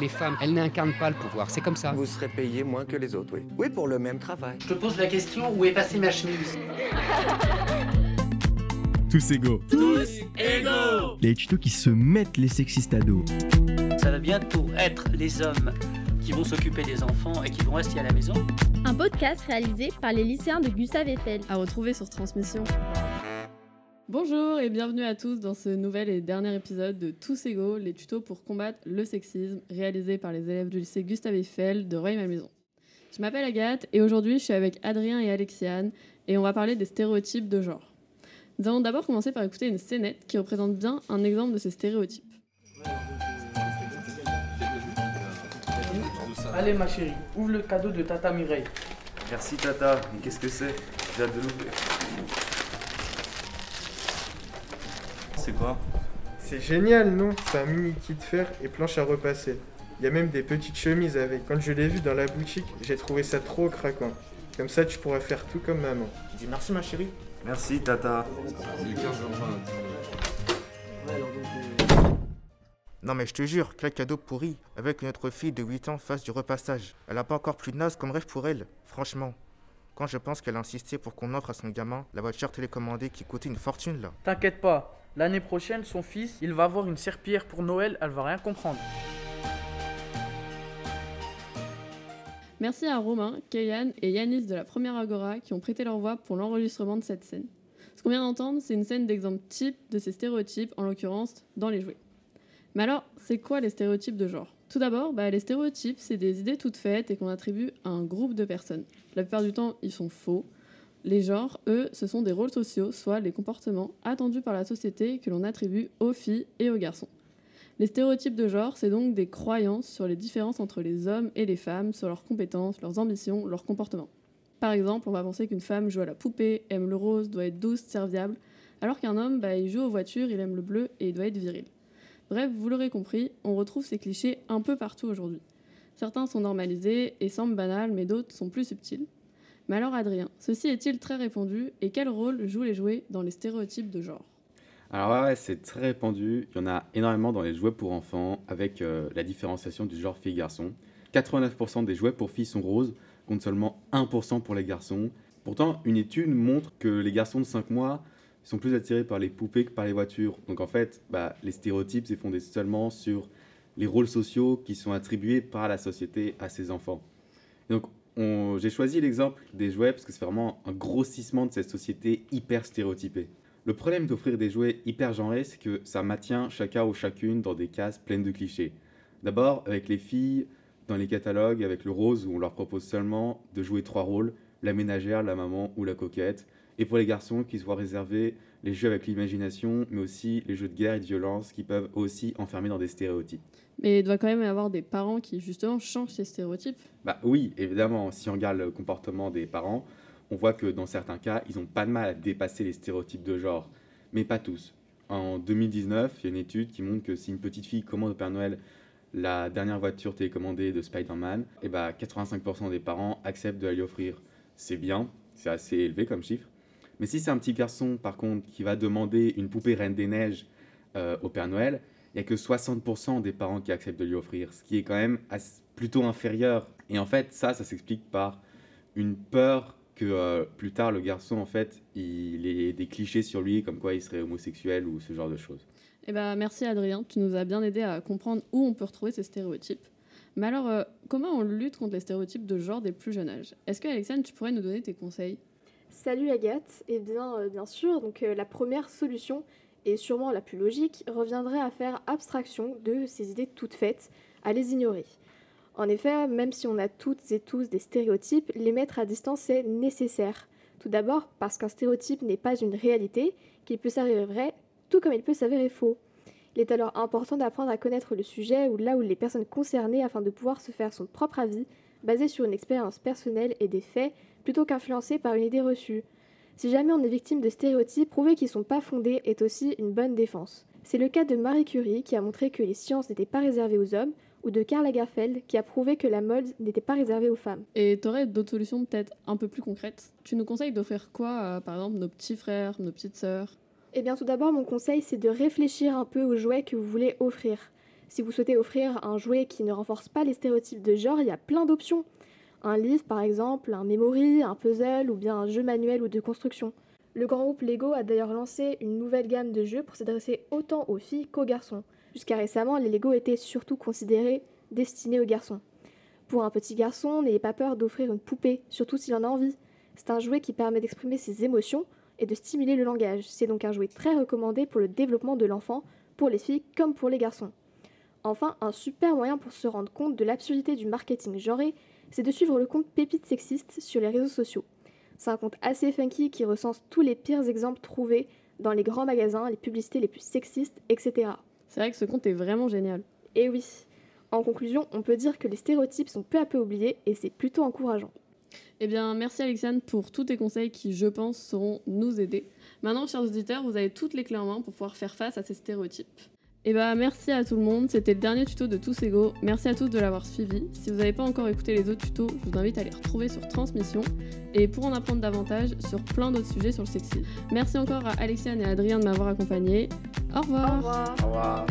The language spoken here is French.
Les femmes, elles n'incarnent pas le pouvoir, c'est comme ça. Vous serez payé moins que les autres, oui. Oui, pour le même travail. Je te pose la question, où est passée ma chemise? Tous égaux. Tous égaux Les tutos qui se mettent les sexistes à dos. Ça va bientôt être les hommes qui vont s'occuper des enfants et qui vont rester à la maison. Un podcast réalisé par les lycéens de Gustave Eiffel. À retrouver sur Transmission. Bonjour et bienvenue à tous dans ce nouvel et dernier épisode de Tous égaux, les tutos pour combattre le sexisme, réalisé par les élèves du lycée Gustave Eiffel de Rueil-Malmaison. Je m'appelle Agathe et aujourd'hui je suis avec Adrien et Alexiane et on va parler des stéréotypes de genre. Nous allons d'abord commencer par écouter une scénette qui représente bien un exemple de ces stéréotypes. Allez ma chérie, ouvre le cadeau de Tata Mireille. Merci Tata, mais qu'est-ce que c'est? J'ai hâte de l'ouvrir. C'est quoi C'est génial, non? C'est un mini kit fer et planche à repasser. Il y a même des petites chemises avec. Quand je l'ai vu dans la boutique, j'ai trouvé ça trop craquant. Comme ça, tu pourras faire tout comme maman. Dis merci ma chérie. Merci Tata. Non mais je te jure, quel cadeau pourri, avec que notre fille de 8 ans fasse du repassage. Elle a pas encore plus de naze comme rêve pour elle, franchement. Quand je pense qu'elle a insisté pour qu'on offre à son gamin la voiture télécommandée qui coûtait une fortune là. T'inquiète pas, l'année prochaine, son fils, il va avoir une serpillière pour Noël, elle va rien comprendre. Merci à Romain, Kéliane et Yanis de la première Agora qui ont prêté leur voix pour l'enregistrement de cette scène. Ce qu'on vient d'entendre, c'est une scène d'exemple type de ces stéréotypes, en l'occurrence dans les jouets. Mais alors, c'est quoi les stéréotypes de genre? Tout d'abord, bah, les stéréotypes, c'est des idées toutes faites et qu'on attribue à un groupe de personnes. La plupart du temps, ils sont faux. Les genres, eux, ce sont des rôles sociaux, soit les comportements attendus par la société que l'on attribue aux filles et aux garçons. Les stéréotypes de genre, c'est donc des croyances sur les différences entre les hommes et les femmes, sur leurs compétences, leurs ambitions, leurs comportements. Par exemple, on va penser qu'une femme joue à la poupée, aime le rose, doit être douce, serviable, alors qu'un homme, bah, il joue aux voitures, il aime le bleu et il doit être viril. Bref, vous l'aurez compris, on retrouve ces clichés un peu partout aujourd'hui. Certains sont normalisés et semblent banals, mais d'autres sont plus subtils. Mais alors Adrien, ceci est-il très répandu et quel rôle jouent les jouets dans les stéréotypes de genre? Alors ouais, c'est très répandu, il y en a énormément dans les jouets pour enfants avec euh, la différenciation du genre fille-garçon. 89% des jouets pour filles sont roses, contre seulement 1% pour les garçons. Pourtant, une étude montre que les garçons de 5 mois sont plus attirés par les poupées que par les voitures. Donc en fait, bah, les stéréotypes, c'est fondé seulement sur les rôles sociaux qui sont attribués par la société à ses enfants. Donc on- j'ai choisi l'exemple des jouets parce que c'est vraiment un grossissement de cette société hyper stéréotypée. Le problème d'offrir des jouets hyper genrés, c'est que ça maintient chacun ou chacune dans des cases pleines de clichés. D'abord, avec les filles, dans les catalogues, avec le rose, où on leur propose seulement de jouer trois rôles, la ménagère, la maman ou la coquette. Et pour les garçons, qui se voient réserver les jeux avec l'imagination, mais aussi les jeux de guerre et de violence, qui peuvent aussi enfermer dans des stéréotypes. Mais il doit quand même y avoir des parents qui justement changent ces stéréotypes. Bah oui, évidemment, si on regarde le comportement des parents, on voit que dans certains cas, ils n'ont pas de mal à dépasser les stéréotypes de genre, mais pas tous. En 2019, il y a une étude qui montre que si une petite fille commande au Père Noël la dernière voiture télécommandée de Spider-Man, et bah 85% des parents acceptent de la lui offrir. C'est bien, c'est assez élevé comme chiffre. Mais si c'est un petit garçon, par contre, qui va demander une poupée Reine des Neiges euh, au Père Noël, il n'y a que 60% des parents qui acceptent de lui offrir, ce qui est quand même plutôt inférieur. Et en fait, ça, ça s'explique par une peur que euh, plus tard, le garçon, en fait, il ait des clichés sur lui, comme quoi il serait homosexuel ou ce genre de choses. Eh ben, merci Adrien, tu nous as bien aidé à comprendre où on peut retrouver ces stéréotypes. Mais alors, euh, comment on lutte contre les stéréotypes de genre des plus jeunes âges? Est-ce que Alexandre, tu pourrais nous donner tes conseils? Salut Agathe, eh bien, euh, bien sûr, donc euh, la première solution, et sûrement la plus logique, reviendrait à faire abstraction de ces idées toutes faites, à les ignorer. En effet, même si on a toutes et tous des stéréotypes, les mettre à distance est nécessaire. Tout d'abord parce qu'un stéréotype n'est pas une réalité, qu'il peut s'avérer vrai, tout comme il peut s'avérer faux. Il est alors important d'apprendre à connaître le sujet ou là où les personnes concernées afin de pouvoir se faire son propre avis, basé sur une expérience personnelle et des faits, plutôt qu'influencé par une idée reçue. Si jamais on est victime de stéréotypes, prouver qu'ils ne sont pas fondés est aussi une bonne défense. C'est le cas de Marie Curie qui a montré que les sciences n'étaient pas réservées aux hommes, ou de Karl Lagerfeld qui a prouvé que la mode n'était pas réservée aux femmes. Et t'aurais d'autres solutions peut-être un peu plus concrètes? Tu nous conseilles d'offrir quoi à, par exemple, nos petits frères, nos petites sœurs? Eh bien tout d'abord, mon conseil, c'est de réfléchir un peu aux jouets que vous voulez offrir. Si vous souhaitez offrir un jouet qui ne renforce pas les stéréotypes de genre, il y a plein d'options. Un livre par exemple, un memory, un puzzle ou bien un jeu manuel ou de construction. Le grand groupe Lego a d'ailleurs lancé une nouvelle gamme de jeux pour s'adresser autant aux filles qu'aux garçons. Jusqu'à récemment, les Lego étaient surtout considérés destinés aux garçons. Pour un petit garçon, n'ayez pas peur d'offrir une poupée, surtout s'il en a envie. C'est un jouet qui permet d'exprimer ses émotions et de stimuler le langage. C'est donc un jouet très recommandé pour le développement de l'enfant, pour les filles comme pour les garçons. Enfin, un super moyen pour se rendre compte de l'absurdité du marketing genré, c'est de suivre le compte Pépite Sexiste sur les réseaux sociaux. C'est un compte assez funky qui recense tous les pires exemples trouvés dans les grands magasins, les publicités les plus sexistes, etc. C'est vrai que ce compte est vraiment génial. Et oui. En conclusion, on peut dire que les stéréotypes sont peu à peu oubliés et c'est plutôt encourageant. Eh bien, merci Alexandre pour tous tes conseils qui, je pense, sauront nous aider. Maintenant, chers auditeurs, vous avez toutes les clés en main pour pouvoir faire face à ces stéréotypes. Et bah merci à tout le monde, c'était le dernier tuto de Tous Ego. Merci à tous de l'avoir suivi. Si vous n'avez pas encore écouté les autres tutos, je vous invite à les retrouver sur Transmission et pour en apprendre davantage sur plein d'autres sujets sur le sexisme. Merci encore à Alexiane et à Adrien de m'avoir accompagné. Au revoir. Au revoir. Au revoir.